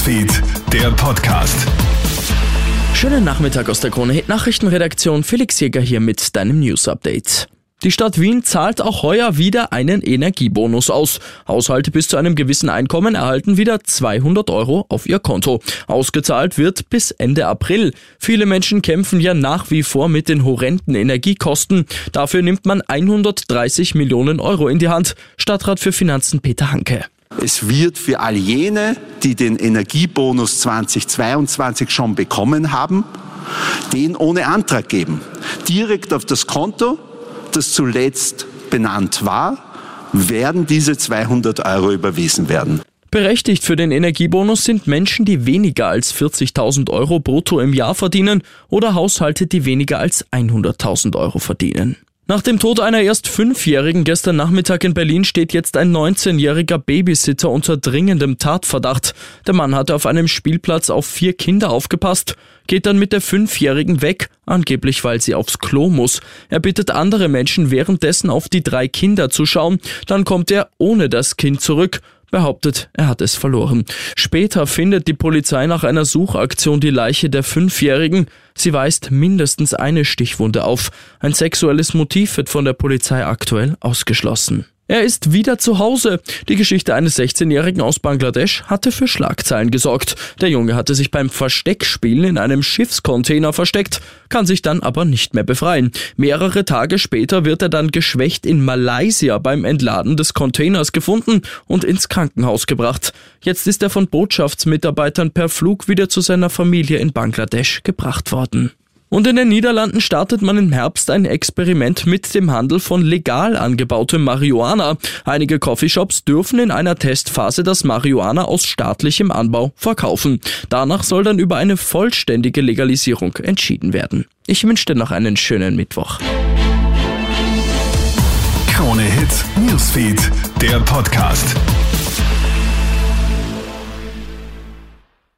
Newsfeed, der Podcast. Schönen Nachmittag aus der Krone Hit Nachrichtenredaktion. Felix Jäger hier mit deinem News Update. Die Stadt Wien zahlt auch heuer wieder einen Energiebonus aus. Haushalte bis zu einem gewissen Einkommen erhalten wieder 200 Euro auf ihr Konto. Ausgezahlt wird bis Ende April. Viele Menschen kämpfen ja nach wie vor mit den horrenden Energiekosten. Dafür nimmt man 130 Millionen Euro in die Hand. Stadtrat für Finanzen Peter Hanke. Es wird für all jene, die den Energiebonus 2022 schon bekommen haben, den ohne Antrag geben. Direkt auf das Konto, das zuletzt benannt war, werden diese 200 Euro überwiesen werden. Berechtigt für den Energiebonus sind Menschen, die weniger als 40.000 Euro brutto im Jahr verdienen oder Haushalte, die weniger als 100.000 Euro verdienen. Nach dem Tod einer erst Fünfjährigen gestern Nachmittag in Berlin steht jetzt ein 19-jähriger Babysitter unter dringendem Tatverdacht. Der Mann hatte auf einem Spielplatz auf vier Kinder aufgepasst, geht dann mit der Fünfjährigen weg, angeblich weil sie aufs Klo muss. Er bittet andere Menschen währenddessen auf die drei Kinder zu schauen, dann kommt er ohne das Kind zurück behauptet, er hat es verloren. Später findet die Polizei nach einer Suchaktion die Leiche der Fünfjährigen. Sie weist mindestens eine Stichwunde auf. Ein sexuelles Motiv wird von der Polizei aktuell ausgeschlossen. Er ist wieder zu Hause. Die Geschichte eines 16-Jährigen aus Bangladesch hatte für Schlagzeilen gesorgt. Der Junge hatte sich beim Versteckspielen in einem Schiffscontainer versteckt, kann sich dann aber nicht mehr befreien. Mehrere Tage später wird er dann geschwächt in Malaysia beim Entladen des Containers gefunden und ins Krankenhaus gebracht. Jetzt ist er von Botschaftsmitarbeitern per Flug wieder zu seiner Familie in Bangladesch gebracht worden. Und in den Niederlanden startet man im Herbst ein Experiment mit dem Handel von legal angebautem Marihuana. Einige Coffeeshops dürfen in einer Testphase das Marihuana aus staatlichem Anbau verkaufen. Danach soll dann über eine vollständige Legalisierung entschieden werden. Ich wünsche dir noch einen schönen Mittwoch. Krone Hits, Newsfeed, der Podcast.